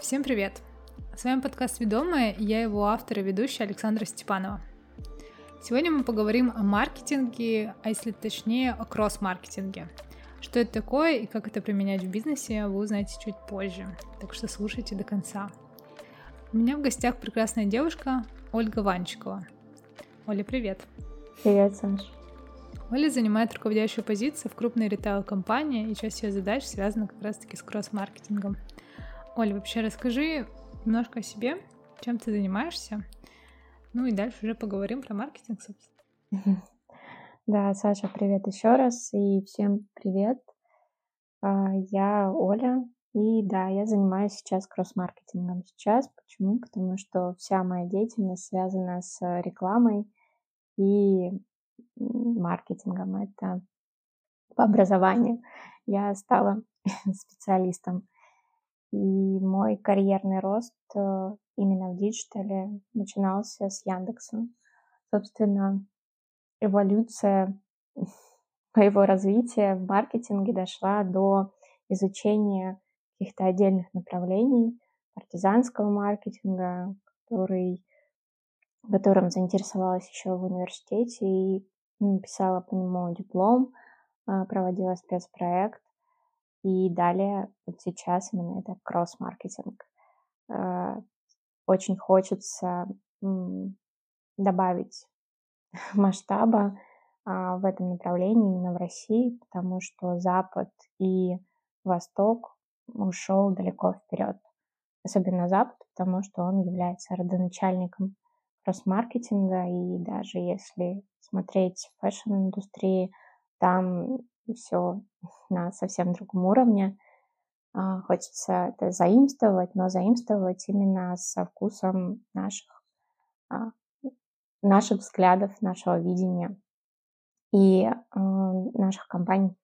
Всем привет! С вами подкаст «Ведомая» и я его автор и ведущая Александра Степанова. Сегодня мы поговорим о маркетинге, а если точнее, о кросс-маркетинге. Что это такое и как это применять в бизнесе, вы узнаете чуть позже, так что слушайте до конца. У меня в гостях прекрасная девушка Ольга Ванчикова. Оля, привет! Привет, Саш! Оля занимает руководящую позицию в крупной ритейл-компании, и часть ее задач связана как раз-таки с кросс-маркетингом. Оля, вообще расскажи немножко о себе, чем ты занимаешься, ну и дальше уже поговорим про маркетинг, собственно. Да, Саша, привет еще раз, и всем привет. А, я Оля, и да, я занимаюсь сейчас кросс-маркетингом сейчас. Почему? Потому что вся моя деятельность связана с рекламой и маркетингом. Это по образованию. Я стала специалистом. И мой карьерный рост э, именно в диджитале начинался с Яндекса. Собственно, эволюция моего развития в маркетинге дошла до изучения каких-то отдельных направлений партизанского маркетинга, который, которым заинтересовалась еще в университете и писала по нему диплом, а, проводила спецпроект. И далее, вот сейчас именно это кросс-маркетинг. А, очень хочется добавить масштаба а, в этом направлении именно в России, потому что Запад и Восток ушел далеко вперед. Особенно Запад, потому что он является родоначальником кросс-маркетинга, и даже если смотреть фэшн-индустрии, там все на совсем другом уровне. А, хочется это заимствовать, но заимствовать именно со вкусом наших, а, наших взглядов, нашего видения и а, наших компаний.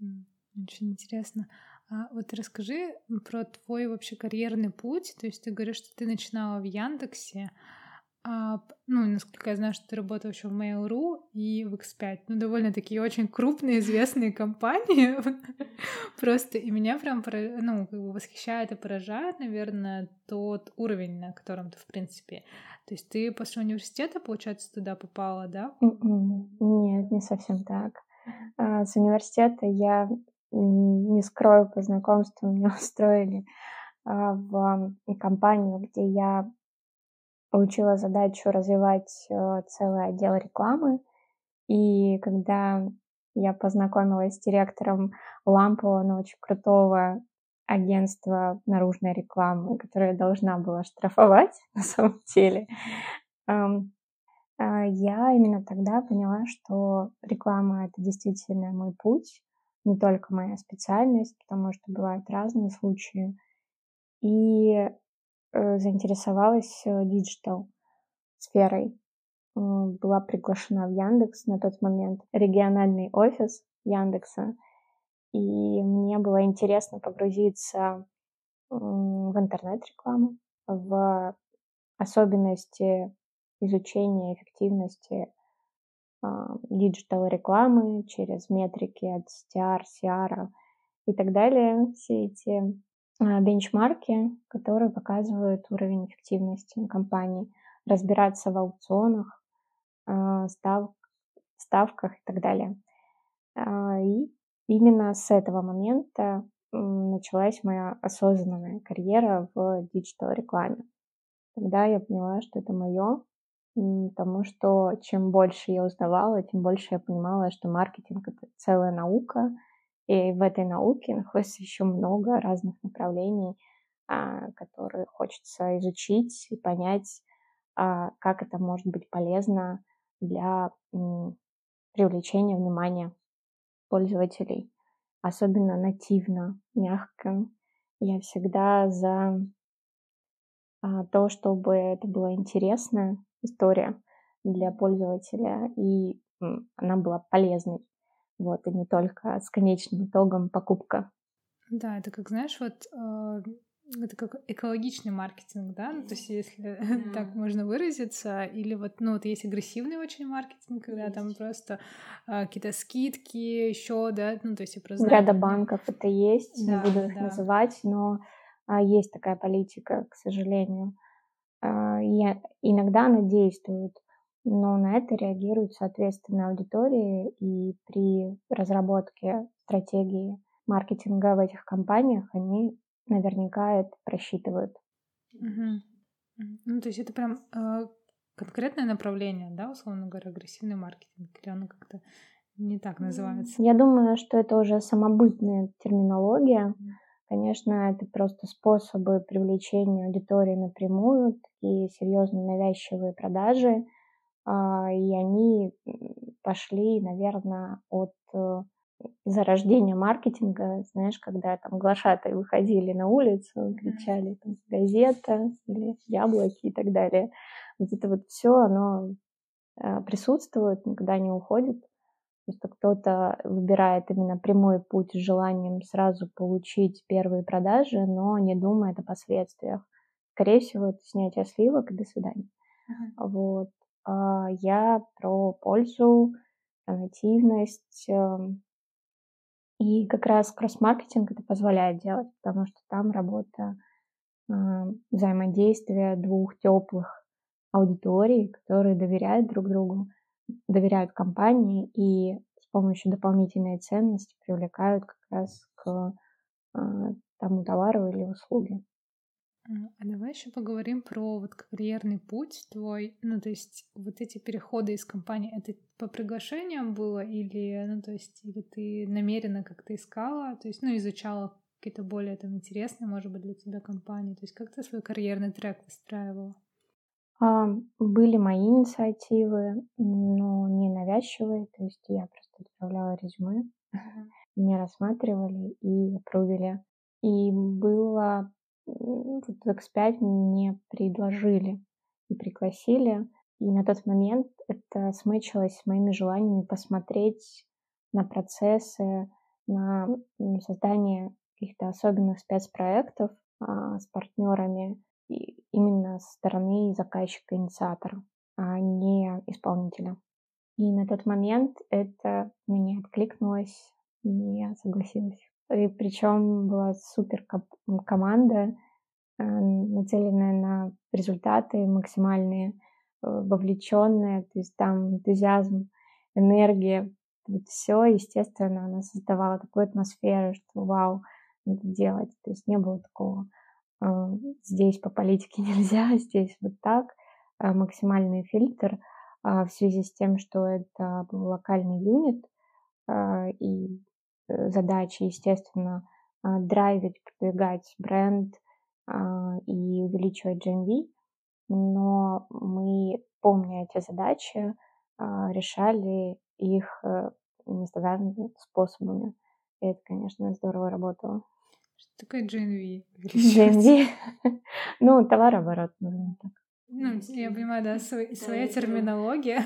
Очень интересно. А вот расскажи про твой вообще карьерный путь. То есть ты говоришь, что ты начинала в Яндексе, а, ну, насколько я знаю, что ты работал еще в Mail.ru и в X5. Ну, довольно такие очень крупные, известные компании. Просто и меня прям, ну, как бы восхищает и поражает, наверное, тот уровень, на котором ты, в принципе. То есть ты после университета, получается, туда попала, да? М-м. Нет, не совсем так. А, с университета я, не скрою, по знакомству меня устроили а, в компанию, где я получила задачу развивать э, целый отдел рекламы. И когда я познакомилась с директором лампового, но очень крутого агентства наружной рекламы, которое должна была штрафовать на самом деле, а, я именно тогда поняла, что реклама — это действительно мой путь, не только моя специальность, потому что бывают разные случаи. И заинтересовалась э, digital сферой. Была приглашена в Яндекс на тот момент, региональный офис Яндекса. И мне было интересно погрузиться в интернет-рекламу, в особенности изучения эффективности а, digital рекламы через метрики от CTR, CR и так далее. Все эти бенчмарки, которые показывают уровень эффективности компании, разбираться в аукционах, а, став, ставках и так далее. А, и именно с этого момента началась моя осознанная карьера в digital-рекламе. Тогда я поняла, что это мое, потому что чем больше я узнавала, тем больше я понимала, что маркетинг — это целая наука — и в этой науке находится еще много разных направлений, а, которые хочется изучить и понять, а, как это может быть полезно для привлечения внимания пользователей, особенно нативно, мягко. Я всегда за а, то, чтобы это была интересная история для пользователя, и она была полезной вот, и не только с конечным итогом покупка. Да, это как, знаешь, вот э, это как экологичный маркетинг, да, ну, то есть если mm. так можно выразиться, или вот, ну, вот есть агрессивный очень маркетинг, когда есть. там просто э, какие-то скидки еще, да, ну, то есть я просто... Ряда банков это есть, да, не буду их да. называть, но а, есть такая политика, к сожалению. А, и иногда она действует, но на это реагируют, соответственно, аудитории, и при разработке стратегии маркетинга в этих компаниях они наверняка это просчитывают. Угу. Ну, то есть это прям э, конкретное направление, да, условно говоря, агрессивный маркетинг, или оно как-то не так называется? Я думаю, что это уже самобытная терминология. Конечно, это просто способы привлечения аудитории напрямую, такие серьезные навязчивые продажи, и они пошли, наверное, от э, зарождения маркетинга, знаешь, когда там глашатые выходили на улицу, кричали там газета или яблоки и так далее. Вот это вот все, оно э, присутствует, никогда не уходит. Просто кто-то выбирает именно прямой путь с желанием сразу получить первые продажи, но не думает о последствиях. Скорее всего, это снятие сливок и до свидания. Uh-huh. Вот. А я про пользу, нативность. Эм, и как раз кросс-маркетинг это позволяет делать, потому что там работа эм, взаимодействия двух теплых аудиторий, которые доверяют друг другу доверяют компании и с помощью дополнительной ценности привлекают как раз к а, тому товару или услуге. А давай еще поговорим про вот карьерный путь твой. Ну, то есть вот эти переходы из компании, это по приглашениям было или, ну, то есть, или ты намеренно как-то искала, то есть, ну, изучала какие-то более там интересные, может быть, для тебя компании? То есть как ты свой карьерный трек выстраивала? А, были мои инициативы, но не навязчивые, то есть я просто отправляла резюме, меня рассматривали и опрувили. И было вот в X5 мне предложили и пригласили, и на тот момент это смычилось с моими желаниями посмотреть на процессы, на создание каких-то особенных спецпроектов а, с партнерами, именно со стороны заказчика-инициатора, а не исполнителя. И на тот момент это мне откликнулось, и я согласилась. И причем была супер команда, э, нацеленная на результаты максимальные, э, вовлеченная, то есть там энтузиазм, энергия, вот все, естественно, она создавала такую атмосферу, что вау, надо делать. То есть не было такого а, здесь по политике нельзя, здесь вот так, максимальный фильтр а, в связи с тем, что это был локальный юнит, и э, задача, естественно, драйвить, продвигать бренд и увеличивать GMV, но мы, помня эти задачи, решали их э, нестандартными способами. И это, конечно, здорово работало. Что такое GNV? GNV? ну, товарооборот, наверное, так. Ну, я понимаю, да, свой, своя терминология.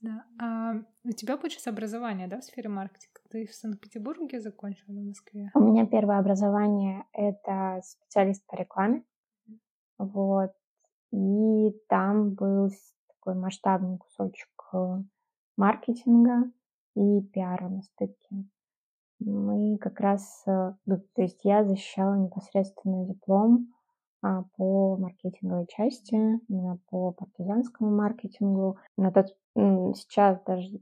Да. У тебя, получается, образование, да, в сфере маркетинга? Ты в Санкт-Петербурге закончила в Москве? У меня первое образование — это специалист по рекламе. Вот. И там был такой масштабный кусочек э, маркетинга и пиара на стыке мы как раз, э, ну, то есть я защищала непосредственно диплом а, по маркетинговой части, именно по партизанскому маркетингу. На тот, сейчас даже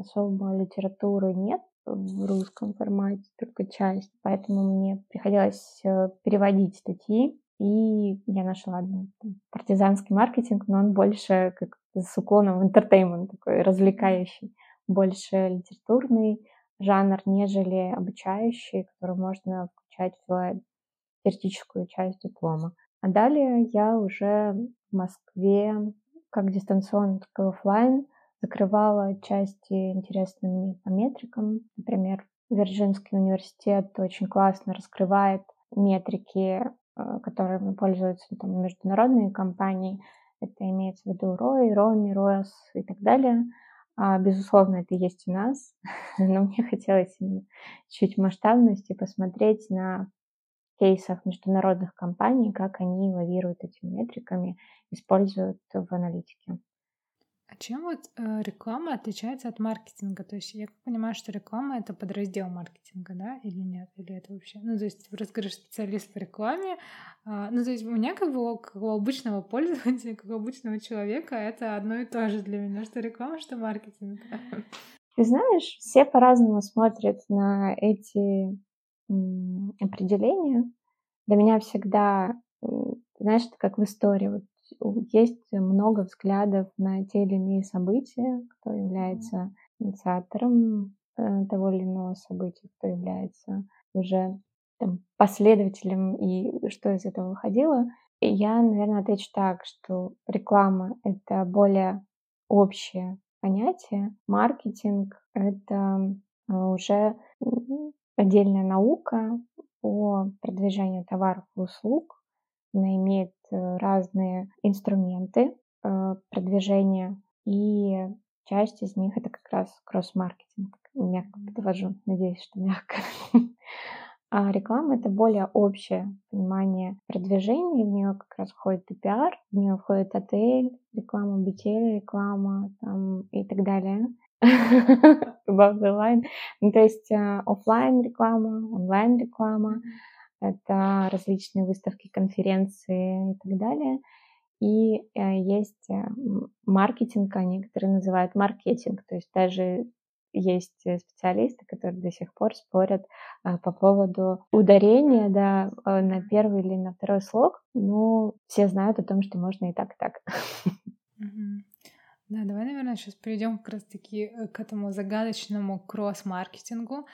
особо литературы нет в русском формате, только часть, поэтому мне приходилось э, переводить статьи, и я нашла одну партизанский маркетинг, но он больше как с уклоном в entertainment, такой развлекающий, больше литературный, жанр, нежели обучающий, который можно включать в теоретическую часть диплома. А далее я уже в Москве как дистанционно, так и офлайн закрывала части интересные мне по метрикам. Например, Вирджинский университет очень классно раскрывает метрики, э, которыми пользуются там, международные компании. Это имеется в виду ROI, ROMI, ROAS и так далее. А, безусловно, это есть у нас, но мне хотелось чуть масштабности посмотреть на кейсах международных компаний, как они лавируют этими метриками, используют в аналитике. А чем вот э, реклама отличается от маркетинга? То есть я понимаю, что реклама это подраздел маркетинга, да, или нет? Или это вообще? Ну, то есть говоришь специалист по рекламе. Э, ну, то есть у меня как бы как у обычного пользователя, как у обычного человека это одно и то же для меня, что реклама, что маркетинг. Ты знаешь, все по-разному смотрят на эти определения. Для меня всегда, знаешь, это как в истории. Вот есть много взглядов на те или иные события, кто является инициатором э, того или иного события, кто является уже там, последователем и что из этого выходило. Я, наверное, отвечу так, что реклама — это более общее понятие, маркетинг — это э, уже отдельная наука по продвижению товаров и услуг, она имеет э, разные инструменты э, продвижения, и часть из них это как раз кросс-маркетинг. Мягко подвожу, надеюсь, что мягко. А реклама — это более общее понимание продвижения, в нее как раз входит и пиар, в нее входит отель, реклама BTL, реклама там, и так далее. Above the line. Ну, то есть э, офлайн реклама, онлайн реклама, это различные выставки, конференции и так далее. И э, есть э, маркетинг, а некоторые называют маркетинг, то есть даже есть специалисты, которые до сих пор спорят а, по поводу ударения да, э, на первый или на второй слог, но все знают о том, что можно и так, и так. Да, давай, наверное, сейчас перейдем как раз-таки э, к этому загадочному кросс-маркетингу.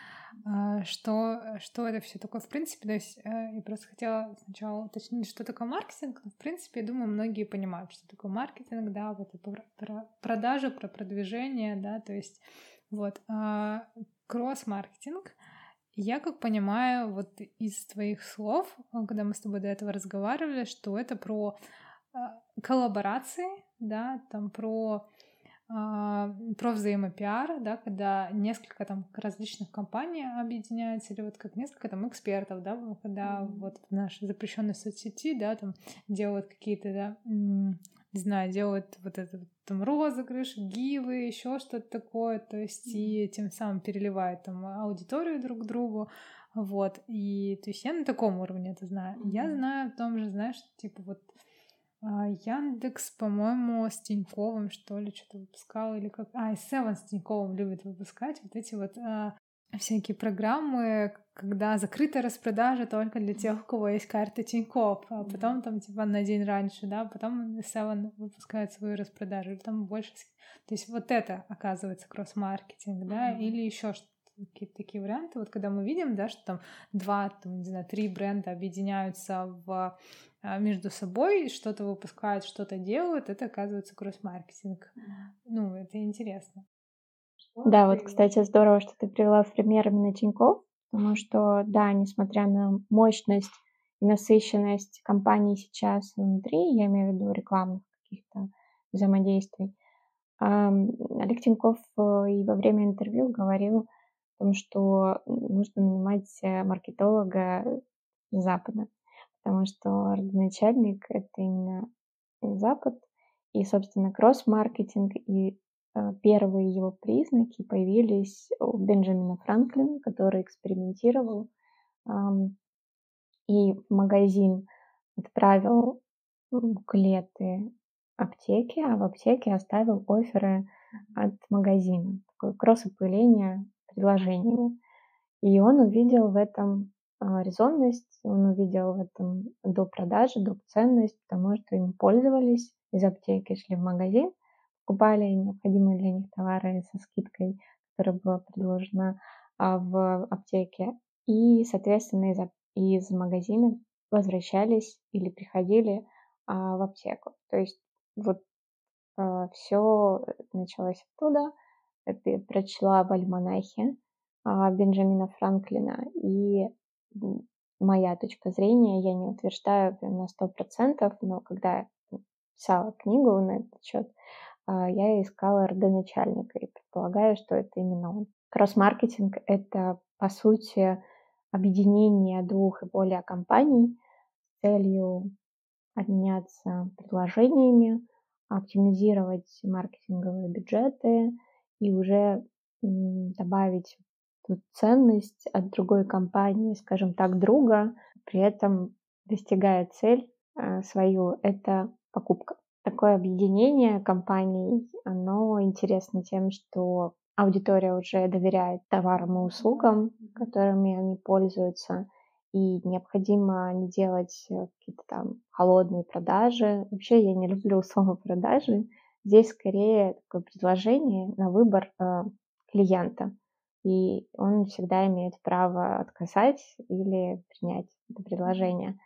А, что, что это все такое в принципе? То есть э, я просто хотела сначала уточнить, что такое маркетинг. В принципе, я думаю, многие понимают, что такое маркетинг, да, вот это про, про продажи, про продвижение, да, то есть вот. А кросс-маркетинг, я как понимаю, вот из твоих слов, когда мы с тобой до этого разговаривали, что это про а, коллаборации, да, там про а, про взаимопиар, да, когда несколько там различных компаний объединяются, или вот как несколько там экспертов, да, когда mm-hmm. вот в нашей запрещенной соцсети, да, там делают какие-то, да, не знаю, делают вот этот там розыгрыш, гивы, еще что-то такое, то есть mm-hmm. и тем самым переливают там аудиторию друг к другу, вот, и то есть я на таком уровне это знаю. Mm-hmm. Я знаю о том же, знаешь, типа вот Яндекс, по-моему, с Тиньковым, что ли, что-то выпускал, или как... А, и Севен с Тиньковым любит выпускать. Вот эти вот а, всякие программы, когда закрытая распродажа только для тех, у кого есть карта Тинькофф, а потом там типа на день раньше, да, потом Seven выпускает свою распродажу, там больше... То есть вот это оказывается кросс-маркетинг, да, mm-hmm. или еще что какие-то такие варианты. Вот когда мы видим, да, что там два, там, не знаю, три бренда объединяются в а, между собой, что-то выпускают, что-то делают, это оказывается кросс-маркетинг. Ну, это интересно. Да, вот, кстати, здорово, что ты привела в пример именно Тинькофф, потому что, да, несмотря на мощность и насыщенность компании сейчас внутри, я имею в виду рекламных каких-то взаимодействий, Олег Тинькофф э, и во время интервью говорил том, что нужно нанимать э, маркетолога с Запада, потому что родоначальник — это именно Запад, и, собственно, кросс-маркетинг и э, первые его признаки появились у Бенджамина Франклина, который экспериментировал и в магазин отправил буклеты аптеки, а в аптеке оставил оферы от магазина. Такое кросс-опыление предложениями. И он увидел в этом а, резонность, он увидел в этом до продажи, до ценность, потому что им пользовались из аптеки, шли в магазин, покупали необходимые для них товары со скидкой, которая была предложена а, в аптеке, и, соответственно, из, из магазина возвращались или приходили а, в аптеку. То есть вот все началось оттуда. Я прочла в альманахе Бенджамина Франклина, и моя точка зрения, я не утверждаю прям на сто процентов, но когда я писала книгу на этот счет, а, я искала родоначальника и предполагаю, что это именно он. Кросс-маркетинг — это, по сути, объединение двух и более компаний с целью обменяться предложениями, оптимизировать маркетинговые бюджеты и уже добавить тут ценность от другой компании, скажем так, друга, при этом достигая цель э, свою, это покупка. Такое объединение компаний, оно интересно тем, что аудитория уже доверяет товарам и услугам, которыми они пользуются, и необходимо не делать э, какие-то там холодные продажи. Вообще я не люблю слово продажи. Здесь скорее такое предложение на выбор э, клиента. И он всегда имеет право отказать или принять это предложение.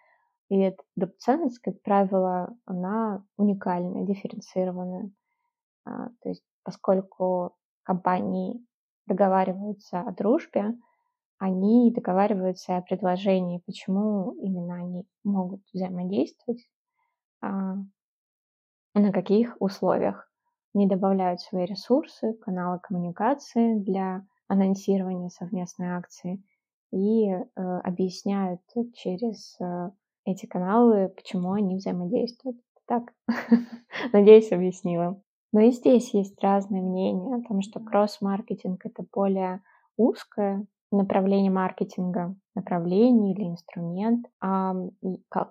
И эта ценность, как правило, она уникальная, дифференцированная. А, то есть поскольку компании договариваются о дружбе, они договариваются о предложении, почему именно они могут взаимодействовать, а, на каких условиях. Они добавляют свои ресурсы, каналы коммуникации для анонсирования совместной акции и э, объясняют через э, эти каналы, почему они взаимодействуют. Так, надеюсь, объяснила. Но и здесь есть разные мнения о том, что кросс-маркетинг — это более узкое направление маркетинга, направление или инструмент, а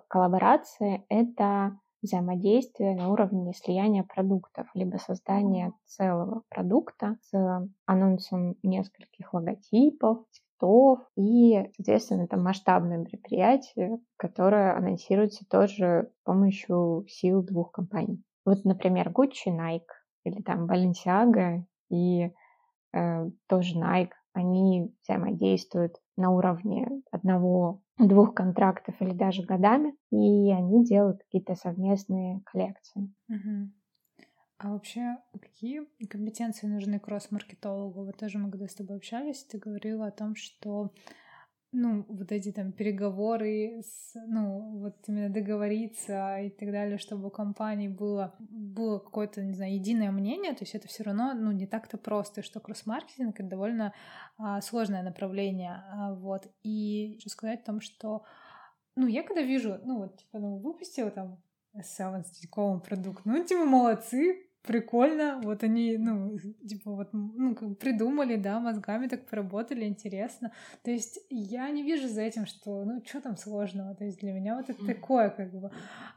коллаборация — это взаимодействие на уровне слияния продуктов, либо создания целого продукта с анонсом нескольких логотипов, цветов и, соответственно, это масштабное мероприятие, которое анонсируется тоже с помощью сил двух компаний. Вот, например, Gucci, Nike или там Balenciaga и э, тоже Nike, они взаимодействуют на уровне одного-двух контрактов или даже годами, и они делают какие-то совместные коллекции. Угу. А вообще, какие компетенции нужны кросс-маркетологу? Вот тоже мы когда с тобой общались, ты говорила о том, что ну, вот эти там переговоры, с, ну, вот именно договориться и так далее, чтобы у компании было, было какое-то, не знаю, единое мнение, то есть это все равно, ну, не так-то просто, что кросс-маркетинг — это довольно а, сложное направление, а, вот. И хочу сказать о том, что, ну, я когда вижу, ну, вот, типа, ну, выпустила там самый продукт, ну, типа, молодцы, прикольно, вот они, ну, типа вот, ну, как придумали, да, мозгами так поработали, интересно. То есть я не вижу за этим, что, ну, что там сложного, то есть для меня вот это такое, как бы,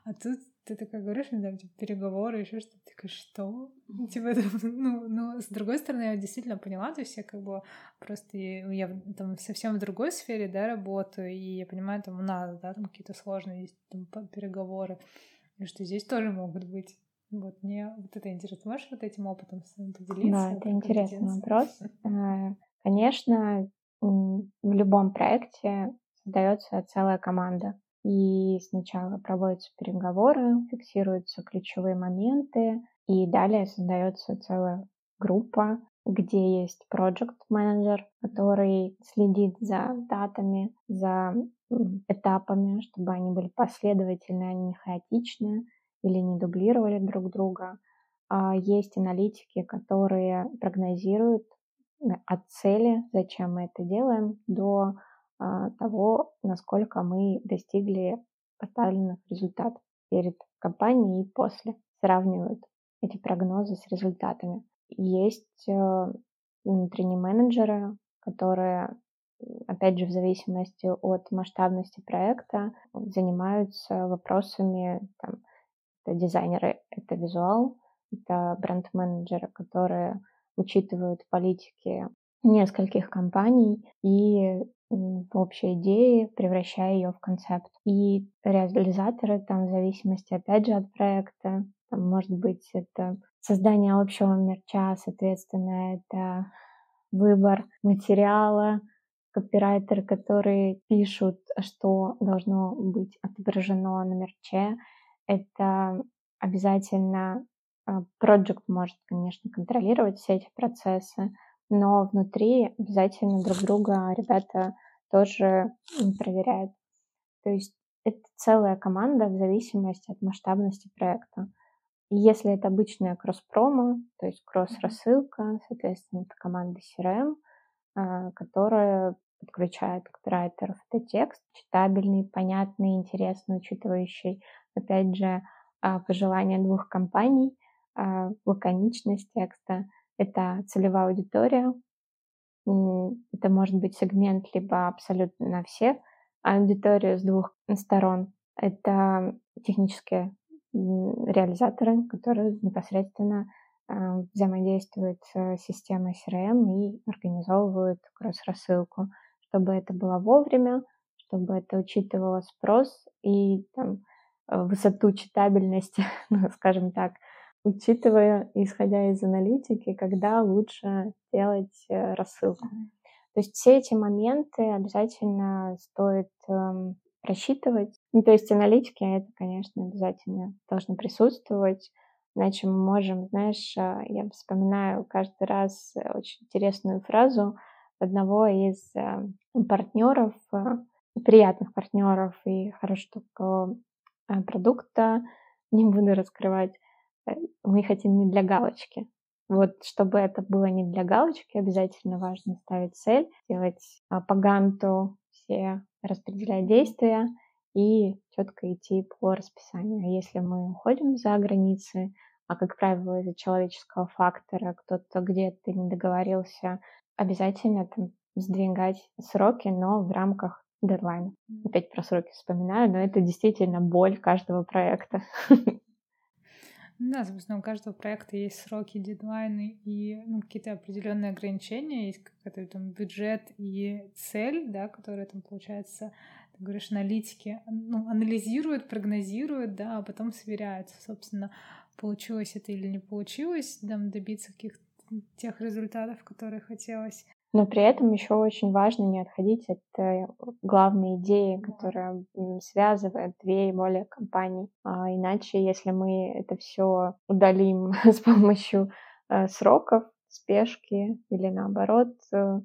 а тут ты такая говоришь, мне там, типа, переговоры, еще что-то, такая, что? Типа, это, ну, ну, с другой стороны, я действительно поняла, то есть я как бы просто, я там совсем в другой сфере, да, работаю, и я понимаю, там, надо, да, там какие-то сложные там, переговоры, и что здесь тоже могут быть вот мне вот это интересно. Можешь вот этим опытом поделиться? Да, это интересный вопрос. Э, конечно, в любом проекте создается целая команда. И сначала проводятся переговоры, фиксируются ключевые моменты, и далее создается целая группа, где есть project менеджер который следит за датами, за этапами, чтобы они были последовательны, а не хаотичны или не дублировали друг друга. А есть аналитики, которые прогнозируют э, от цели, зачем мы это делаем, до а, того, насколько мы достигли поставленных результатов перед компанией и после. Сравнивают эти прогнозы с результатами. Есть э, внутренние менеджеры, которые, опять же, в зависимости от масштабности проекта, занимаются вопросами там, это дизайнеры, это визуал, это бренд-менеджеры, которые учитывают политики нескольких компаний и в общей идее, превращая ее в концепт. И реализаторы там в зависимости, опять же, от проекта, там, может быть, это создание общего мерча, соответственно, это выбор материала, копирайтеры, которые пишут, что должно быть отображено на мерче, это обязательно проект может, конечно, контролировать все эти процессы, но внутри обязательно друг друга ребята тоже проверяют. То есть это целая команда в зависимости от масштабности проекта. И если это обычная кросс-промо, то есть кросс-рассылка, соответственно, это команда CRM, а, которая подключает копирайтеров. Это текст читабельный, понятный, интересный, учитывающий опять же, а, пожелания двух компаний, а, лаконичность текста, это целевая аудитория, это может быть сегмент либо абсолютно на всех аудиторию с двух сторон. Это технические реализаторы, которые непосредственно а, взаимодействуют с системой CRM и организовывают кросс-рассылку, чтобы это было вовремя, чтобы это учитывало спрос и там, высоту читабельности, ну, скажем так, учитывая, исходя из аналитики, когда лучше делать э, рассылку. То есть все эти моменты обязательно стоит эм, просчитывать. Ну, то есть аналитики, это, конечно, обязательно должны присутствовать, иначе мы можем, знаешь, э, я вспоминаю каждый раз очень интересную фразу одного из э, партнеров, э, приятных партнеров и хорошего продукта, не буду раскрывать, мы хотим не для галочки. Вот, чтобы это было не для галочки, обязательно важно ставить цель, делать а, по ганту все распределять действия и четко идти по расписанию. А если мы уходим за границы, а как правило из-за человеческого фактора кто-то где-то не договорился, обязательно там сдвигать сроки, но в рамках дедлайна. Опять про сроки вспоминаю, но это действительно боль каждого проекта. Да, собственно, у каждого проекта есть сроки, дедлайны и ну, какие-то определенные ограничения, есть какой-то там бюджет и цель, да, которая там получается, ты говоришь, аналитики, ну, анализируют, прогнозируют, да, а потом сверяются, собственно, получилось это или не получилось, там добиться каких-то тех результатов, которые хотелось. Но при этом еще очень важно не отходить от э, главной идеи, которая связывает две и более компаний. А иначе, если мы это все удалим с помощью э, сроков, спешки или наоборот э,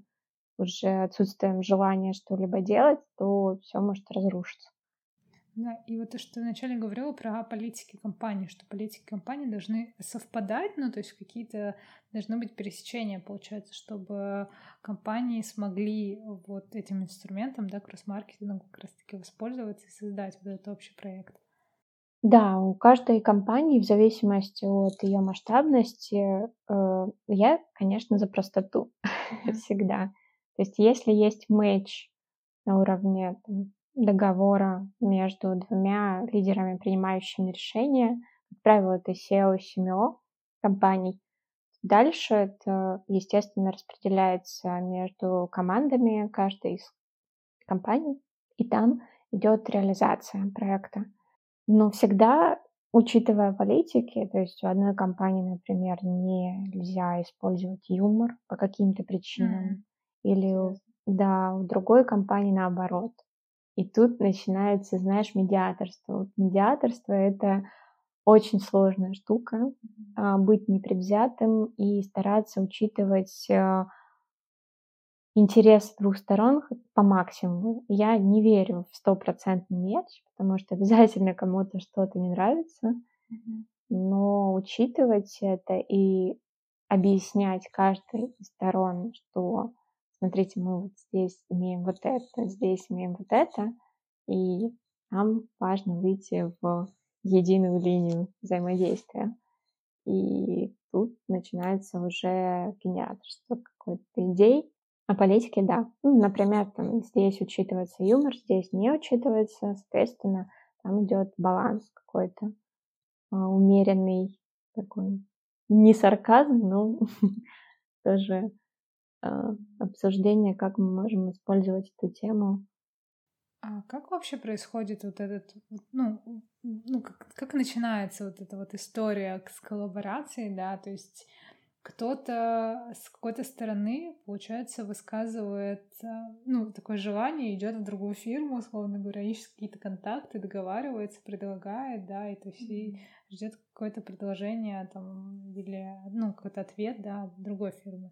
уже отсутствием желания что-либо делать, то все может разрушиться. Да, и вот то, что ты вначале говорила про политики компании, что политики компании должны совпадать, ну, то есть какие-то должны быть пересечения, получается, чтобы компании смогли вот этим инструментом, да, кросс-маркетингом как раз-таки воспользоваться и создать вот этот общий проект. Да, у каждой компании, в зависимости от ее масштабности, э, я, конечно, за простоту всегда. То есть, если есть матч на уровне там, договора между двумя лидерами, принимающими решения. Как правило, это SEO и CMO компаний. Дальше это, естественно, распределяется между командами каждой из компаний, и там идет реализация проекта. Но всегда, учитывая политики, то есть у одной компании, например, нельзя использовать юмор по каким-то причинам, mm. или да, у другой компании наоборот. И тут начинается, знаешь, медиаторство. Вот медиаторство — это очень сложная штука, а, быть непредвзятым и стараться учитывать а, интерес двух сторон по максимуму. Я не верю в стопроцентный мяч, потому что обязательно кому-то что-то не нравится, но учитывать это и объяснять каждой из сторон, что смотрите, мы вот здесь имеем вот это, здесь имеем вот это, и нам важно выйти в единую линию взаимодействия. И тут начинается уже генераторство какой-то идей. А политике, да. Ну, например, там здесь учитывается юмор, здесь не учитывается, соответственно, там идет баланс какой-то а, умеренный такой, не сарказм, но тоже обсуждение, как мы можем использовать эту тему. А как вообще происходит вот этот, ну, ну как, как начинается вот эта вот история с коллаборацией, да, то есть кто-то с какой-то стороны, получается, высказывает, а, ну, такое желание, идет в другую фирму, условно говоря, ищет какие-то контакты, договаривается, предлагает, да, и то есть mm-hmm. ждет какое-то предложение там или, ну, какой-то ответ, да, от другой фирмы.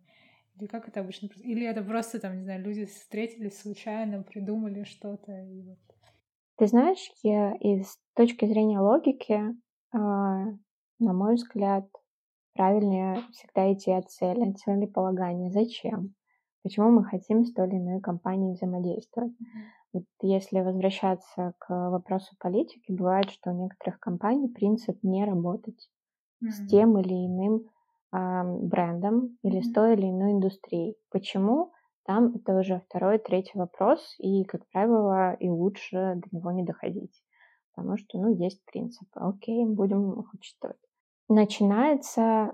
Или как это обычно? Или это просто там, не знаю, люди встретились случайно, придумали что-то и вот. Ты знаешь, я из точки зрения логики, а, на мой взгляд, правильнее всегда идти от цели, от целеполагания. Зачем? Почему мы хотим с той или иной компанией взаимодействовать? Вот если возвращаться к вопросу политики, бывает, что у некоторых компаний принцип не работать. mm-hmm. с тем или иным брендом или с той или иной индустрией. Почему? Там это уже второй, третий вопрос, и, как правило, и лучше до него не доходить. Потому что, ну, есть принцип. Окей, будем их учитывать. Начинается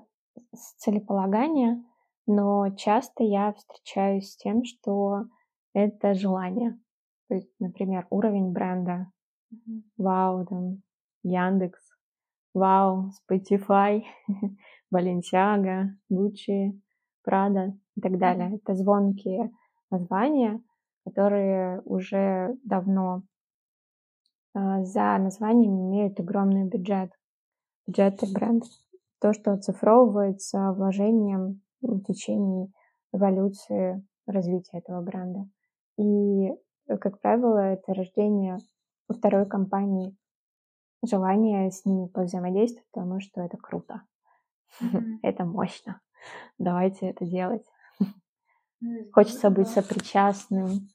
с целеполагания, но часто я встречаюсь с тем, что это желание. То есть, например, уровень бренда. Вау, там, Яндекс, Вау, Spotify, Balenciaga, Gucci, Prada и так далее. Это звонкие названия, которые уже давно э, за названиями имеют огромный бюджет, бюджеты брендов. То, что оцифровывается вложением в течение эволюции развития этого бренда. И, как правило, это рождение у второй компании желание с ними повзаимодействовать, потому что это круто. Mm-hmm. это мощно. Давайте это делать. Ну, Хочется быть сопричастным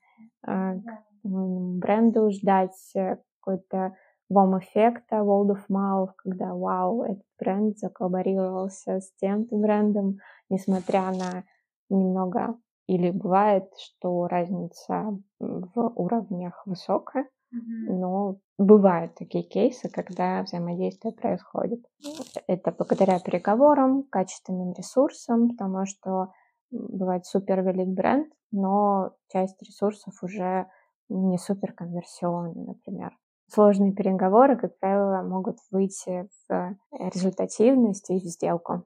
э, к бренду, ждать э, какой-то вом-эффекта, word of mouth, когда вау, этот бренд заколлаборировался с тем-то брендом, несмотря на немного или бывает, что разница в уровнях высокая, mm-hmm. Но бывают такие кейсы, когда взаимодействие происходит. Это благодаря переговорам, качественным ресурсам, потому что бывает супер велик бренд, но часть ресурсов уже не супер конверсионны, например. Сложные переговоры, как правило, могут выйти в результативность и в сделку.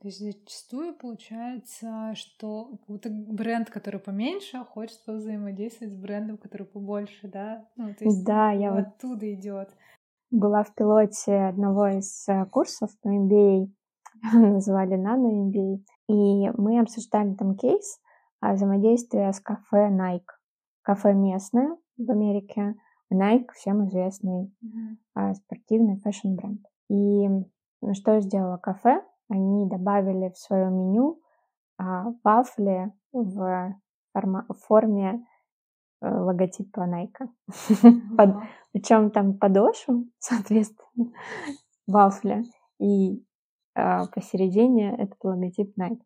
То есть зачастую получается, что какой-то бренд, который поменьше, хочет взаимодействовать с брендом, который побольше, да? Ну, то есть да, я вот оттуда идет. Была в пилоте одного из э, курсов по MBA, называли Nano MBA, и мы обсуждали там кейс о взаимодействии с кафе Nike. Кафе местное в Америке, Nike всем известный mm-hmm. спортивный fashion-бренд. И что сделала кафе? Они добавили в свое меню а, вафли в, форме э, логотипа Nike. Под, причем там подошва, соответственно, вафля, и а, посередине этот логотип Nike.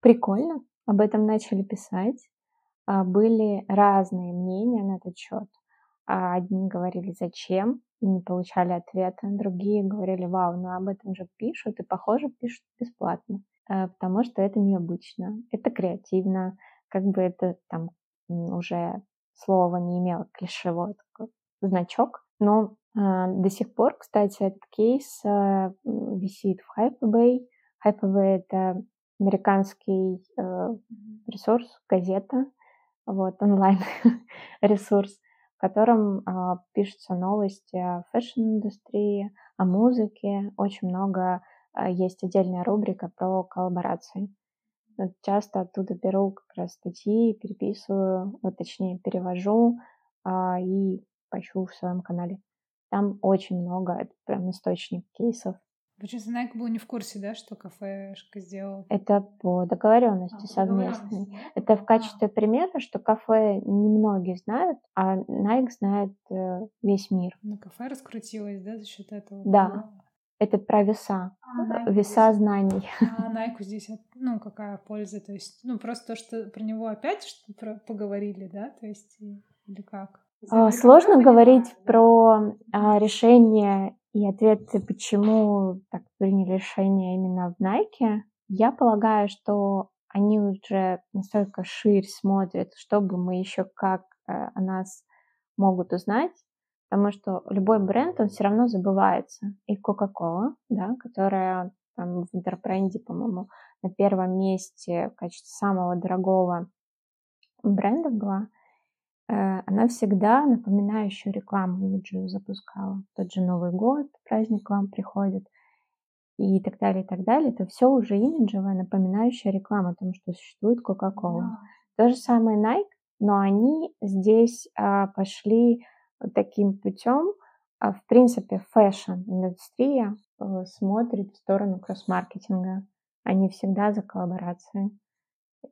Прикольно, об этом начали писать. А, были разные мнения на этот счет. Одни говорили, зачем, и не получали ответа. Другие говорили, вау, ну об этом же пишут, и, похоже, пишут бесплатно, э, потому что это необычно, это креативно, как бы это там уже слово не имело клишевой такой значок, но э, до сих пор, кстати, этот кейс э, висит в Hyperbay. Hyperbay — это американский ресурс, газета, вот, онлайн-ресурс, котором а, пишутся новости о fashion-индустрии, о музыке. Очень много а, есть отдельная рубрика про коллаборации. Часто оттуда беру как раз статьи, переписываю, вот, точнее перевожу а, и пощу в своем канале. Там очень много, это прям источник кейсов. Получается, Nike был не в курсе, да, что кафешка сделал? Это по договоренности а, совместной. Да? Это в качестве а. примера, что кафе немногие знают, а Nike знает э, весь мир. Ну, кафе раскрутилось, да, за счет этого? Да. Это про веса, а, веса здесь... знаний. А Найку здесь, ну, какая польза? То есть, ну, просто то, что про него опять что про поговорили, да, то есть, или как? А, сложно говорить про а, решение и ответы, почему так приняли решение именно в Nike, я полагаю, что они уже настолько ширь смотрят, чтобы мы еще как э, о нас могут узнать, потому что любой бренд, он все равно забывается. И Coca-Cola, да, которая там в интербренде, по-моему, на первом месте в качестве самого дорогого бренда была, она всегда напоминающую рекламу имиджевую запускала. Тот же Новый год, праздник к вам приходит и так далее, и так далее. Это все уже имиджевая, напоминающая реклама о том, что существует Coca-Cola. Да. То же самое Nike, но они здесь а, пошли таким путем. А, в принципе, fashion-индустрия а, смотрит в сторону кросс-маркетинга. Они всегда за коллаборации.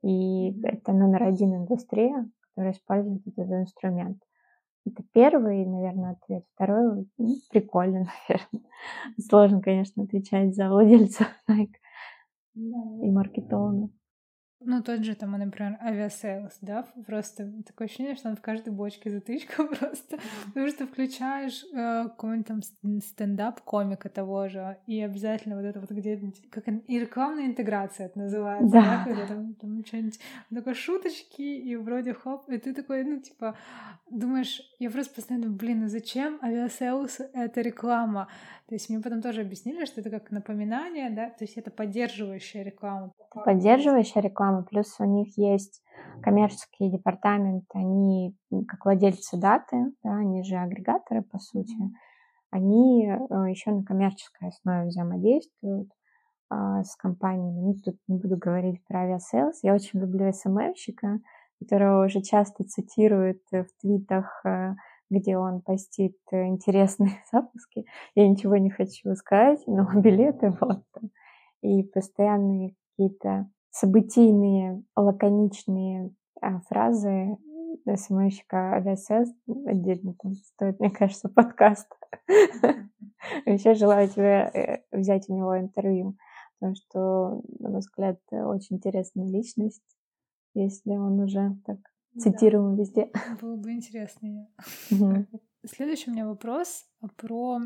И это номер один индустрия, которые используют этот инструмент. Это первый, наверное, ответ. Второй, ну, прикольно, наверное. Сложно, конечно, отвечать за владельца Nike и маркетолога. Ну, тот же там, например, Aviasales, да, просто такое ощущение, что он в каждой бочке затычка просто, потому что включаешь э, какой-нибудь там стендап комика того же, и обязательно вот это вот где-нибудь, как и рекламная интеграция это называется, да, да когда там, там что-нибудь, такой шуточки, и вроде хоп, и ты такой, ну, типа, думаешь, я просто постоянно, блин, ну зачем Aviasales это реклама? То есть мне потом тоже объяснили, что это как напоминание, да, то есть это поддерживающая реклама. Поддерживающая реклама, плюс у них есть коммерческий департамент, они как владельцы даты, да, они же агрегаторы, по сути, они э, еще на коммерческой основе взаимодействуют а, с компаниями. Ну, тут не буду говорить про Aviasales. Я очень люблю СММщика, которого уже часто цитируют в твитах э, где он постит э, интересные запуски. Я ничего не хочу сказать, но билеты вот. И постоянные какие-то событийные, лаконичные а, фразы СМщика Авиасес отдельно там стоит, мне кажется, подкаст. Еще желаю тебе э, взять у него интервью, потому что, на мой взгляд, очень интересная личность, если он уже так цитируем да. везде. Было бы интересно. Следующий у меня вопрос про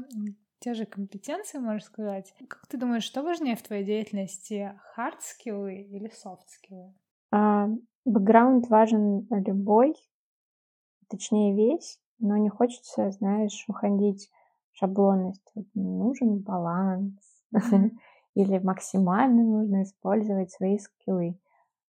те же компетенции, можно сказать. Как ты думаешь, что важнее в твоей деятельности, хард-скиллы или софт-скиллы? А, бэкграунд важен любой, точнее весь, но не хочется, знаешь, уходить в шаблонность. Вот нужен баланс. Или максимально нужно использовать свои скиллы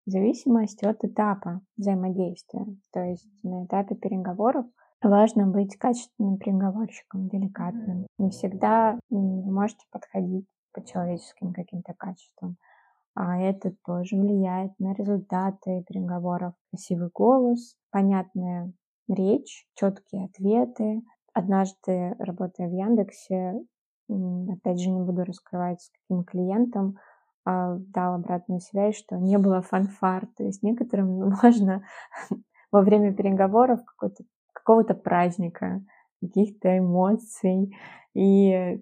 в зависимости от этапа взаимодействия. То есть на этапе переговоров важно быть качественным переговорщиком, деликатным. Не всегда вы можете подходить по человеческим каким-то качествам. А это тоже влияет на результаты переговоров. Красивый голос, понятная речь, четкие ответы. Однажды, работая в Яндексе, опять же, не буду раскрывать, с каким клиентом, дал обратную связь, что не было фанфар. То есть некоторым важно во время переговоров какого-то праздника, каких-то эмоций и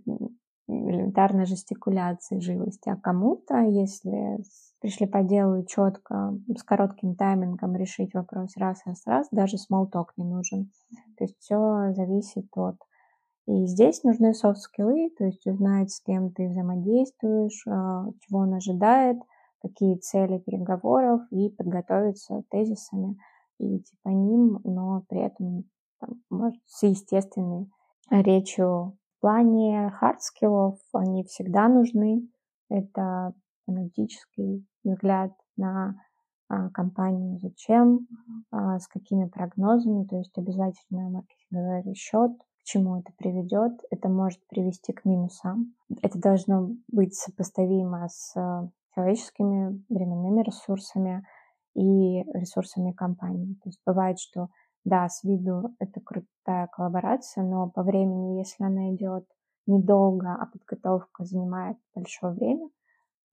элементарной жестикуляции, живости. А кому-то, если пришли по делу и четко, с коротким таймингом решить вопрос раз, раз, раз, даже смолток не нужен. То есть все зависит от и здесь нужны софт-скиллы, то есть узнать, с кем ты взаимодействуешь, а, чего он ожидает, какие цели переговоров, и подготовиться тезисами и идти по ним, но при этом там, может, с естественной речью. В плане хард-скиллов они всегда нужны. Это аналитический взгляд на а, компанию, зачем, а, с какими прогнозами, то есть обязательно маркетинговый расчет, чему это приведет. Это может привести к минусам. Это должно быть сопоставимо с э, человеческими временными ресурсами и ресурсами компании. То есть бывает, что да, с виду это крутая коллаборация, но по времени, если она идет недолго, а подготовка занимает большое время,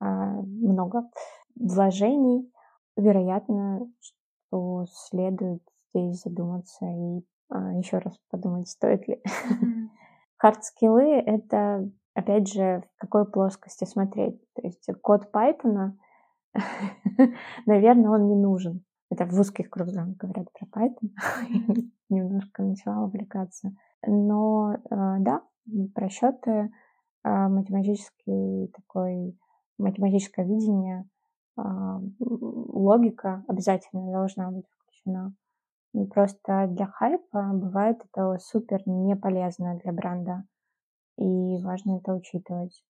а, много вложений, вероятно, что следует здесь задуматься и еще раз подумать, стоит ли. Хардскиллы — это, опять же, в какой плоскости смотреть. То есть код Python, наверное, он не нужен. Это в узких кругах говорят про Python. Немножко начала увлекаться. Но а, да, просчеты, а, математический такой, математическое видение, логика обязательно должна быть включена. Просто для хайпа бывает это супер не полезно для бренда. И важно это учитывать.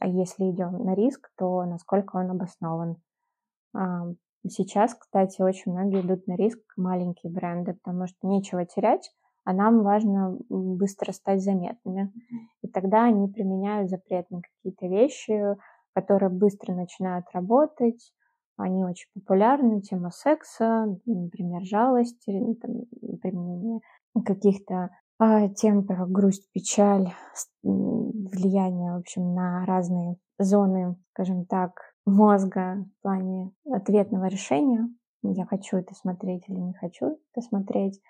А если идем на риск, то насколько он обоснован. Сейчас, кстати, очень многие идут на риск маленькие бренды, потому что нечего терять, а нам важно быстро стать заметными. И тогда они применяют запретные какие-то вещи, которые быстро начинают работать, они очень популярны. Тема секса, например, жалости, там, применение каких-то а, тем про грусть, печаль, влияние, в общем, на разные зоны, скажем так, мозга в плане ответного решения. Я хочу это смотреть или не хочу это смотреть.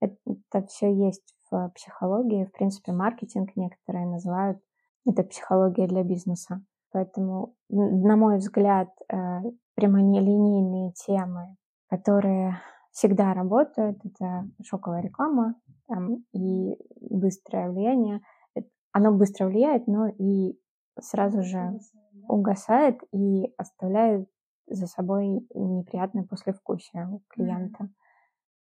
это все есть в психологии. В принципе, маркетинг некоторые называют это психология для бизнеса. Поэтому, на мой взгляд, э, прямолинейные темы, которые всегда работают, это шоковая реклама там, и быстрое влияние. Оно быстро влияет, но и сразу же угасает и оставляет за собой неприятное послевкусие у клиента.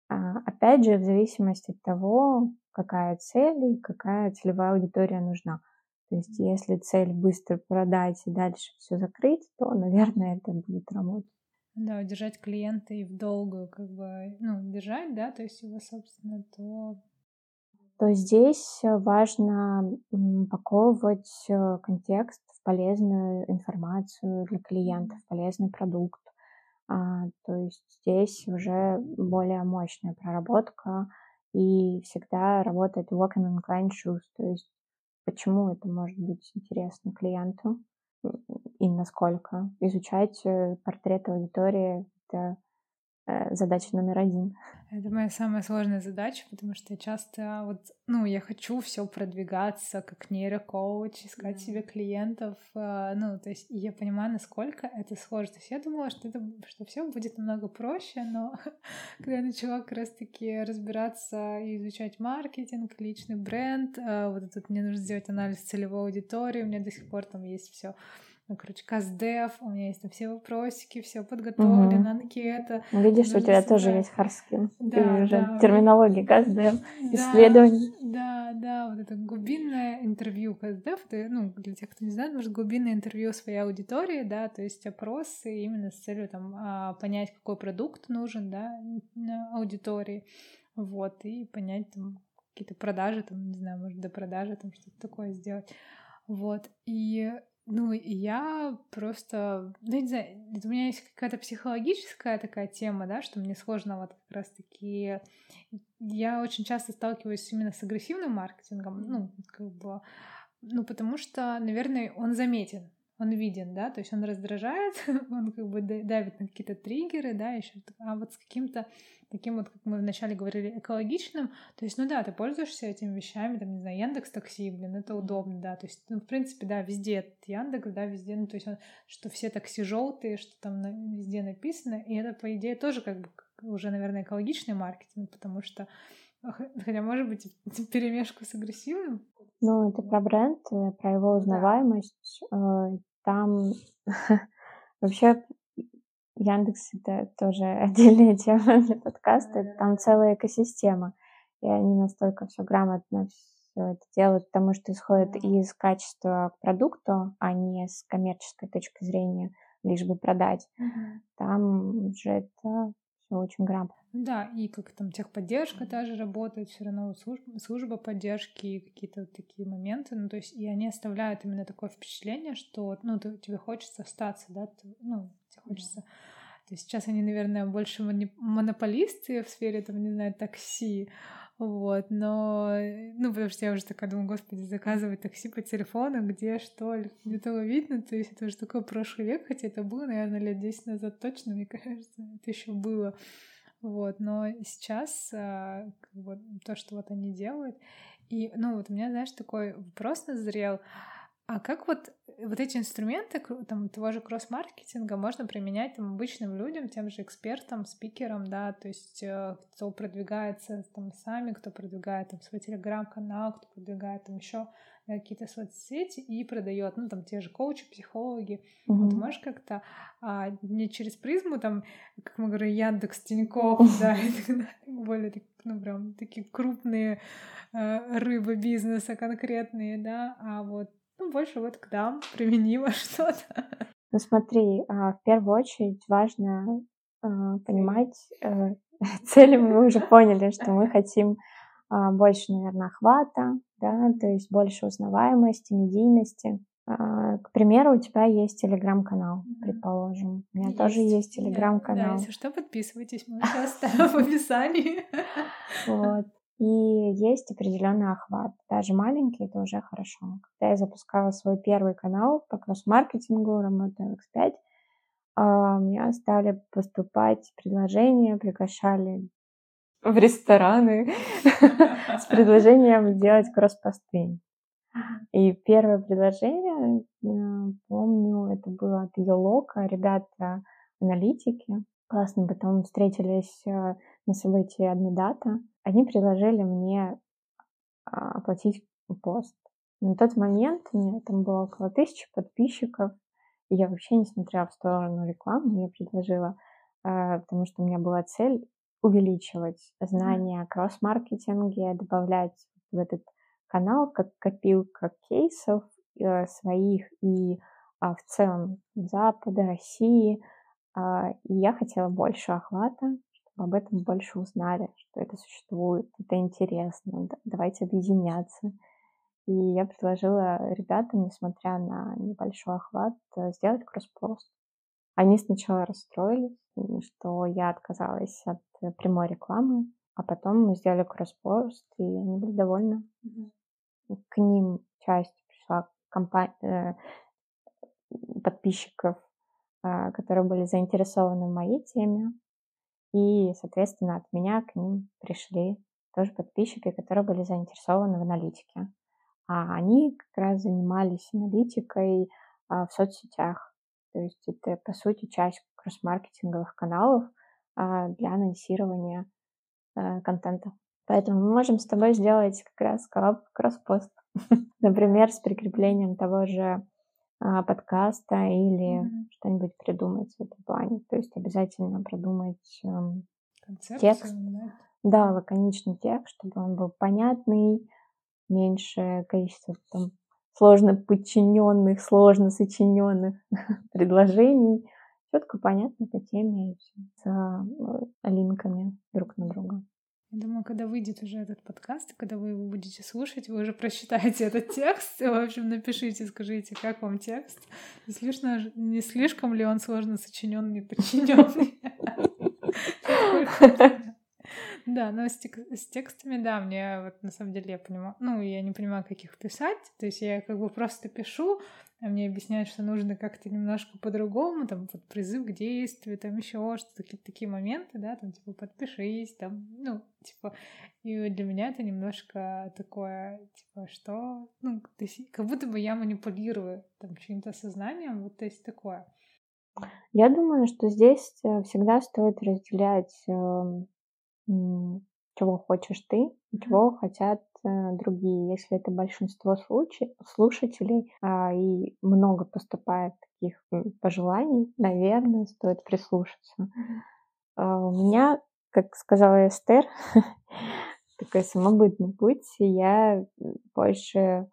А, опять же, в зависимости от того, какая цель и какая целевая аудитория нужна. То есть, если цель быстро продать и дальше все закрыть, то, наверное, это будет работать. Да, удержать клиента и в долгую, как бы, ну, держать, да, то есть его, собственно, то... То здесь важно упаковывать э, контекст в полезную информацию для клиента, в полезный продукт. А, то есть здесь уже более мощная проработка и всегда работает walking in client shoes, то есть почему это может быть интересно клиенту и насколько. Изучать э, портрет аудитории — это задача номер один. Это моя самая сложная задача, потому что я часто вот, ну, я хочу все продвигаться как нейрокоуч, искать mm себе клиентов, э, ну, то есть я понимаю, насколько это сложно. То есть я думала, что это, что все будет намного проще, но когда я начала как раз-таки разбираться и изучать маркетинг, личный бренд, э, вот тут мне нужно сделать анализ целевой аудитории, у меня до сих пор там есть все короче, КАЗДЕФ, у меня есть там все вопросики, все подготовлено, угу. анкета. Ну, видишь, у тебя тоже есть харскин. Да, уже да. терминология КАЗДЕФ, да, исследование. Да, да, вот это глубинное интервью КАЗДЕФ, это, ну, для тех, кто не знает, может, глубинное интервью своей аудитории, да, то есть опросы именно с целью там а, понять, какой продукт нужен, да, аудитории, вот, и понять там какие-то продажи, там, не знаю, может, до продажи там что-то такое сделать. Вот. И ну, я просто, ну, не знаю, у меня есть какая-то психологическая такая тема, да, что мне сложно вот как раз-таки... Я очень часто сталкиваюсь именно с агрессивным маркетингом, ну, как бы, ну, потому что, наверное, он заметен, он виден, да, то есть он раздражает, он как бы давит на какие-то триггеры, да, еще, а вот с каким-то таким вот, как мы вначале говорили, экологичным, то есть, ну да, ты пользуешься этими вещами, там, не знаю, Яндекс Такси, блин, это удобно, да, то есть, ну, в принципе, да, везде этот Яндекс, да, везде, ну, то есть, он, что все такси желтые, что там на, везде написано, и это, по идее, тоже как бы уже, наверное, экологичный маркетинг, потому что Хотя, может быть, перемешку с агрессивным? Ну, это про бренд, э, про его узнаваемость. Да. Там вообще Яндекс — это тоже отдельная тема для подкаста. Там целая экосистема. И они настолько все грамотно все это делают, потому что исходит из качества к продукту, а не с коммерческой точки зрения, лишь бы продать. Mm-hmm. Там же это все очень грамотно. Да, и как там техподдержка даже работает, все равно служба, служба поддержки и какие-то вот такие моменты. Ну, то есть, и они оставляют именно такое впечатление, что, ну, ты, тебе хочется остаться, да, ты, ну, тебе хочется... То есть сейчас они, наверное, больше монополисты в сфере, там, не знаю, такси, вот, но, ну, потому что я уже такая думаю, господи, заказывать такси по телефону, где, что, где того видно, то есть это уже такой прошлый век, хотя это было, наверное, лет 10 назад точно, мне кажется, это еще было. Вот, но сейчас а, вот, то, что вот они делают, и, ну, вот у меня, знаешь, такой вопрос назрел, а как вот, вот эти инструменты там, того же кросс-маркетинга можно применять там, обычным людям, тем же экспертам, спикерам, да, то есть э, кто продвигается там сами, кто продвигает там свой телеграм-канал, кто продвигает там еще какие-то соцсети и продает, ну, там, те же коучи, психологи. Mm-hmm. Вот можешь как-то а, не через призму, там, как мы говорим, Яндекс, Тинькофф, да, и так далее, более, ну, прям такие крупные э, рыбы бизнеса конкретные, да, а вот, ну, больше вот к нам применимо что-то. Ну, смотри, а, в первую очередь важно а, понимать, э, цели мы уже поняли, что мы хотим а, больше, наверное, охвата, да, то есть больше узнаваемости, медийности. К примеру, у тебя есть телеграм-канал, предположим. У меня есть. тоже есть телеграм-канал. Да, если что, подписывайтесь, мы сейчас оставим в описании. Вот. И есть определенный охват. Даже маленький это уже хорошо. Когда я запускала свой первый канал по кросс-маркетингу, работаю X5, а, мне стали поступать предложения, приглашали в рестораны с предложением сделать кросс-посты. И первое предложение, э, помню, это было от Йолока, ребята аналитики. Классно, потом встретились э, на событии Адмидата. Они предложили мне а, оплатить пост. На тот момент у меня там было около тысячи подписчиков, и я вообще не смотрела в сторону рекламы, я предложила, э, потому что у меня была цель увеличивать знания о кросс-маркетинге, добавлять в этот канал как копилка кейсов э, своих и а, в целом Запада, России. А, и я хотела больше охвата, чтобы об этом больше узнали, что это существует, это интересно, давайте объединяться. И я предложила ребятам, несмотря на небольшой охват, э, сделать кросс-пост. Они сначала расстроились, что я отказалась от э, прямой рекламы, а потом мы сделали кросс-пост, и они были довольны. Mm-hmm. К ним часть пришла компания, э, подписчиков, которые были заинтересованы в моей теме. И, соответственно, от меня к ним пришли тоже подписчики, которые были заинтересованы в аналитике а они как раз занимались аналитикой а, в соцсетях. То есть это, по сути, часть кросс-маркетинговых каналов а, для анонсирования а, контента. Поэтому мы можем с тобой сделать как раз коллаб кросс-пост. Например, с прикреплением того же а, подкаста или mm-hmm. что-нибудь придумать в этом плане. То есть обязательно продумать эм, текст. Да? да, лаконичный текст, чтобы он был понятный, меньшее количество там, сложно подчиненных, сложно сочиненных предложений. Четко, понятно по теме и с э, линками друг на друга. Я думаю, когда выйдет уже этот подкаст, когда вы его будете слушать, вы уже прочитаете этот текст. В общем, напишите, скажите, как вам текст. Не слишком, не ли он сложно сочиненный и подчиненный? Да, но с текстами, да, мне вот на самом деле я понимаю, ну, я не понимаю, как их писать, то есть я как бы просто пишу, а мне объясняют, что нужно как-то немножко по-другому, там, вот призыв к действию, там еще что-то, какие-то такие моменты, да, там, типа, подпишись, там, ну, типа, и для меня это немножко такое, типа, что, ну, то есть, как будто бы я манипулирую, там, чьим-то сознанием, вот, то есть, такое. Я думаю, что здесь э, всегда стоит разделять эм, чего хочешь ты чего хотят другие. Если это большинство случай, слушателей а, и много поступает таких пожеланий, наверное, стоит прислушаться. А, у меня, как сказала Эстер, такой самобытный путь, я больше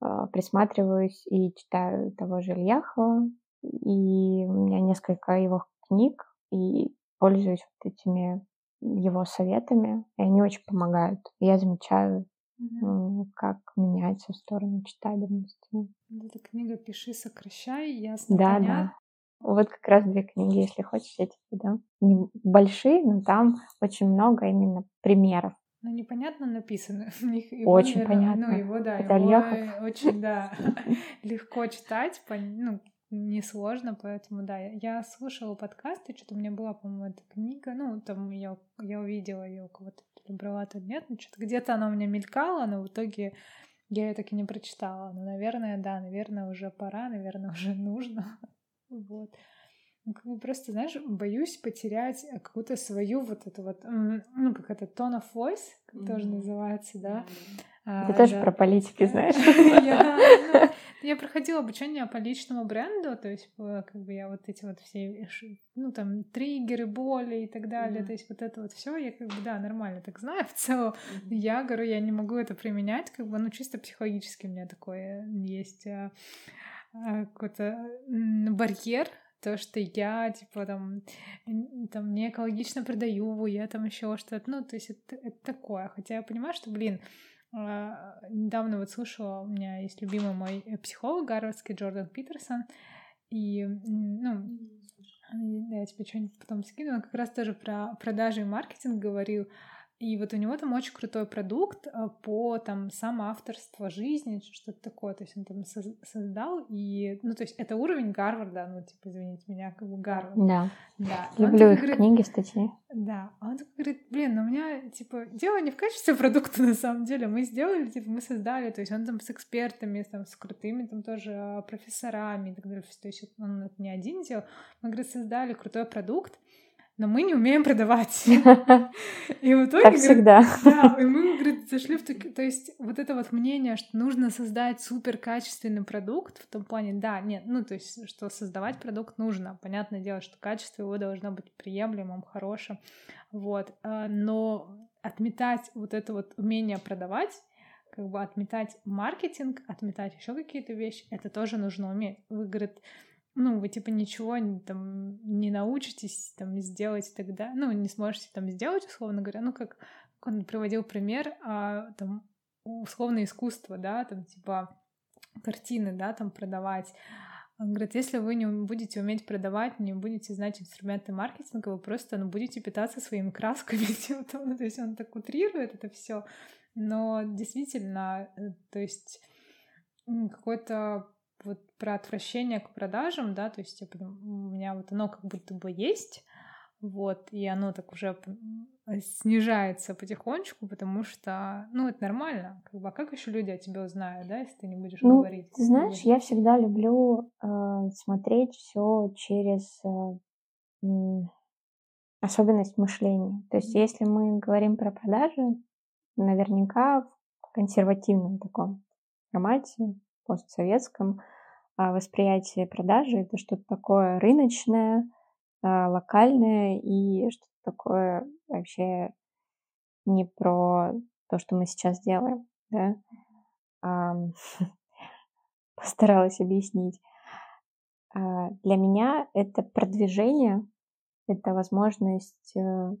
а, присматриваюсь и читаю того же Ильяхова, и у меня несколько его книг, и пользуюсь вот этими его советами, и они очень помогают. Я замечаю, как меняется в сторону читабельности. Эта книга «Пиши, сокращай», ясно, Да, понятно. да. Вот как раз две книги, если хочешь, я тебе дам. Не большие, но там очень много именно примеров. Ну, непонятно написано. Его, очень наверное, понятно. Ну, его, да, Это его очень, да, легко читать, ну, несложно, поэтому да, я слушала подкасты, что-то у меня была, по-моему, эта книга, ну, там я, я увидела ее у кого-то, брала, то нет, ну, что-то где-то она у меня мелькала, но в итоге я ее так и не прочитала. Ну, наверное, да, наверное, уже пора, наверное, уже нужно. Вот. Ну, как бы просто, знаешь, боюсь потерять какую-то свою вот эту вот, ну, как это, tone of voice, как mm-hmm. тоже называется, да. Mm-hmm. Ты а, тоже да. про политики знаешь. Я, ну, я проходила обучение по личному бренду, то есть как бы я вот эти вот все, ну, там, триггеры, боли и так далее, mm-hmm. то есть вот это вот все я как бы, да, нормально так знаю в целом. Mm-hmm. Я говорю, я не могу это применять, как бы, ну, чисто психологически у меня такое есть какой-то барьер, то, что я, типа, там, там не экологично продаю, я там еще что-то, ну, то есть это, это такое. Хотя я понимаю, что, блин, а, недавно вот слушала, у меня есть любимый мой э, психолог гарвардский Джордан Питерсон, и, ну, я тебе что-нибудь потом скину, он как раз тоже про продажи и маркетинг говорил, И вот у него там очень крутой продукт а, по там самоавторство жизни, что-то такое. То есть он там создал, и, ну, то есть это уровень Гарварда, ну, типа, извините меня, как бы Гарвард. Да. Да. Люблю их говорит, книги, статьи. Да. А он такой говорит, блин, ну у меня, типа, дело не в качестве продукта на самом деле. Мы сделали, типа, мы создали, то есть он там с экспертами, там, с крутыми там тоже а, профессорами и так далее. То есть он это не один делал. Мы, говорит, создали крутой продукт, но мы не умеем продавать. И в итоге... Как всегда. Да, и мы, говорит, зашли в... То есть вот это вот мнение, что нужно создать супер качественный продукт, в том плане, да, нет, ну, то есть, что создавать продукт нужно. Понятное дело, что качество его должно быть приемлемым, хорошим, вот. А, но отметать вот это вот умение продавать, как бы отметать маркетинг, отметать еще какие-то вещи, это тоже нужно уметь. Вы, говорит, ну, вы типа ничего там не научитесь там сделать тогда, ну, не сможете там сделать, условно говоря, ну, как он приводил пример, а, там, условное искусство, да, там, типа, картины, да, там, продавать. Он говорит, если вы не будете уметь продавать, не будете знать инструменты маркетинга, вы просто ну, будете питаться своими красками. Ну, то есть он так утрирует это все. Но действительно, э, то есть какой-то про отвращение к продажам, да, то есть у меня вот оно как будто бы есть, вот, и оно так уже снижается потихонечку, потому что, ну, это нормально, как бы, а как еще люди о тебе узнают, да, если ты не будешь ну, говорить? Ты знаешь, я всегда люблю э, смотреть все через э, особенность мышления. То есть, если мы говорим про продажи, наверняка в консервативном таком формате, постсоветском, восприятие продажи это что-то такое рыночное, а, локальное и что-то такое вообще не про то, что мы сейчас делаем, да. Постаралась объяснить. А, для меня это продвижение, это возможность э,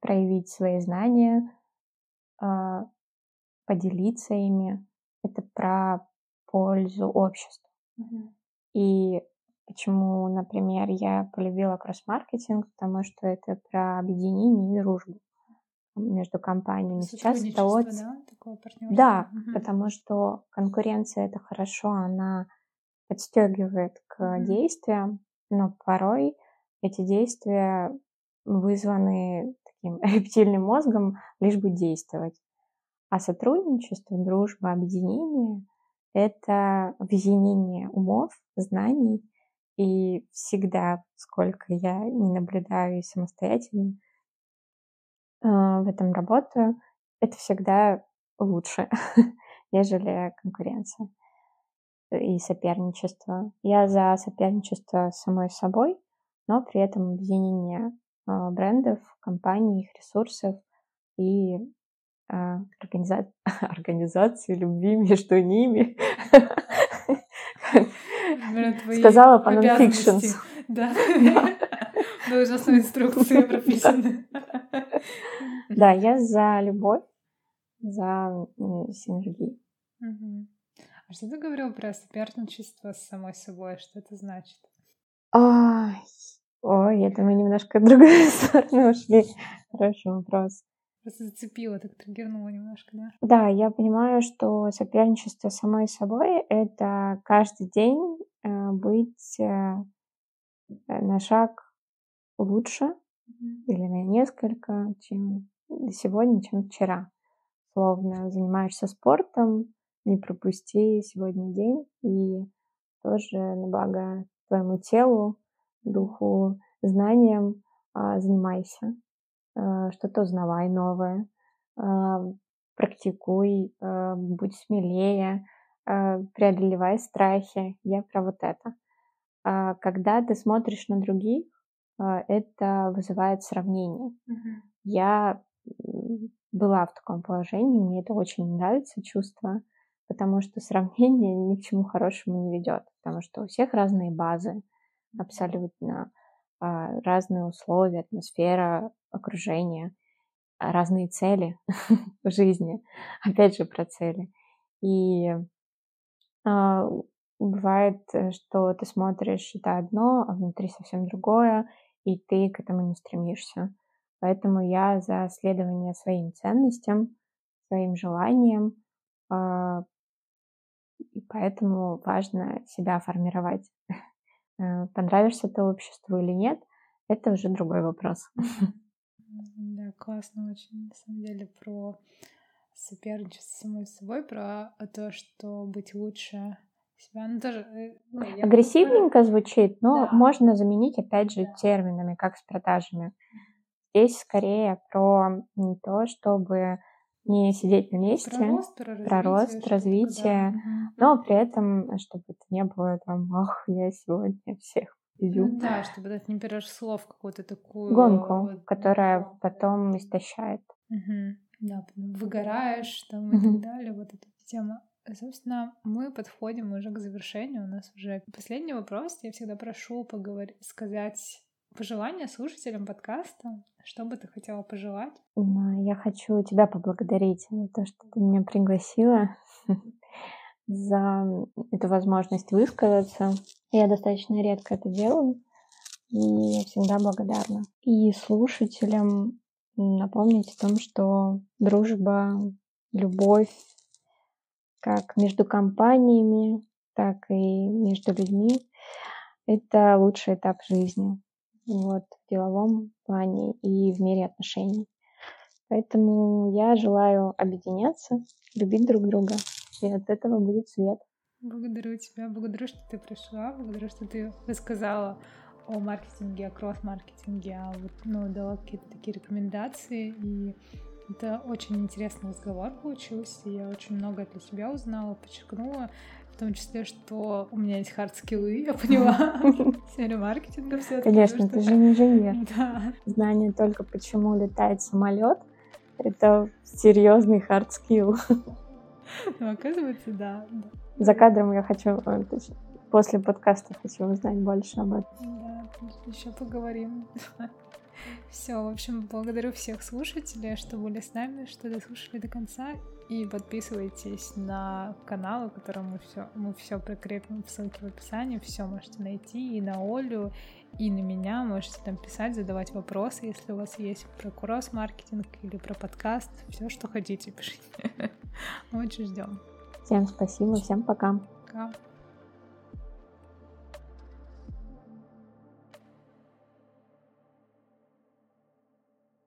проявить свои знания, поделиться ими. Это про пользу обществу. Mm-hmm. И почему, например, я полюбила кросс-маркетинг, потому что это про объединение и дружбу между компаниями. Сейчас это очень... да? Такое да, угу. потому что конкуренция это хорошо, она подстегивает к угу. действиям, но порой эти действия вызваны таким рептильным мозгом, лишь бы действовать. А сотрудничество, дружба, объединение это объединение умов, знаний, и всегда, сколько я не наблюдаю и самостоятельно э, в этом работаю, это всегда лучше, нежели конкуренция и соперничество. Я за соперничество с самой собой, но при этом объединение э, брендов, компаний, их ресурсов и а, организа... организации любви между ними. Сказала по нонфикшн. Да. Должностные инструкции прописаны. Да, я за любовь, за синергию. А что ты говорил про соперничество с самой собой? Что это значит? Ой, это мы немножко в другую сторону ушли. Хороший вопрос. Просто зацепила, так триггернула немножко, да? Да, я понимаю, что соперничество самой собой — это каждый день э, быть э, на шаг лучше mm-hmm. или на несколько, чем сегодня, чем вчера. Словно занимаешься спортом, не пропусти сегодня день и тоже на благо твоему телу, духу, знаниям а, занимайся. Э, что-то узнавай новое, э, практикуй, э, будь смелее, преодолевай страхи. Я про вот это. А когда ты смотришь на других, это вызывает сравнение. Я была в таком положении, мне это очень нравится чувство, потому что сравнение ни к чему хорошему не ведет, потому что у всех разные базы, абсолютно разные условия, атмосфера, окружение, а, разные цели в жизни. Опять же про цели. И а, бывает, э, что ты смотришь это одно, а внутри совсем другое, и ты к этому не стремишься. Поэтому я за следование своим ценностям, своим желаниям, а, и поэтому важно себя формировать. Э, понравишься ты обществу или нет, это уже другой вопрос. Да, классно очень, на самом деле, про соперничество с самой собой, про то, что быть лучше себя. Ну, тоже, э, ну, Агрессивненько звучит, но да. можно заменить, опять же, да. терминами, как с продажами. Здесь скорее про не то, чтобы не сидеть на месте, про рост, про развитие, про рост, развитие да. но при этом, чтобы это не было там, ах, я сегодня всех победю. Ну, да, чтобы это не переросло в какую-то такую... Гонку, вот, которая потом истощает. Угу. Да, выгораешь там и так далее, вот эта тема. Собственно, мы подходим уже к завершению. У нас уже последний вопрос. Я всегда прошу поговорить, сказать пожелания слушателям подкаста. Что бы ты хотела пожелать? Я хочу тебя поблагодарить за то, что ты меня пригласила, за эту возможность высказаться. Я достаточно редко это делаю и всегда благодарна. И слушателям напомнить о том, что дружба, любовь, как между компаниями, так и между людьми, это лучший этап жизни вот, в деловом плане и в мире отношений. Поэтому я желаю объединяться, любить друг друга, и от этого будет свет. Благодарю тебя, благодарю, что ты пришла, благодарю, что ты рассказала о маркетинге, о кросс-маркетинге, а вот, ну, дала какие-то такие рекомендации, и это очень интересный разговор получился, я очень много для себя узнала, подчеркнула, том числе, что у меня есть хард-скиллы, я поняла, в сфере маркетинга все Конечно, ты же не инженер. Да. Знание только, почему летает самолет, это серьезный хард-скилл. Ну, оказывается, да. За кадром я хочу, э, после подкаста хочу узнать больше об этом. Да, еще поговорим. Все, в общем, благодарю всех слушателей, что были с нами, что дослушали до конца. И подписывайтесь на канал, в котором мы все, мы все прикрепим в ссылке в описании. Все можете найти и на Олю, и на меня. Можете там писать, задавать вопросы, если у вас есть про кросс-маркетинг или про подкаст. Все, что хотите, пишите. Очень ждем. Всем спасибо, всем пока. Пока.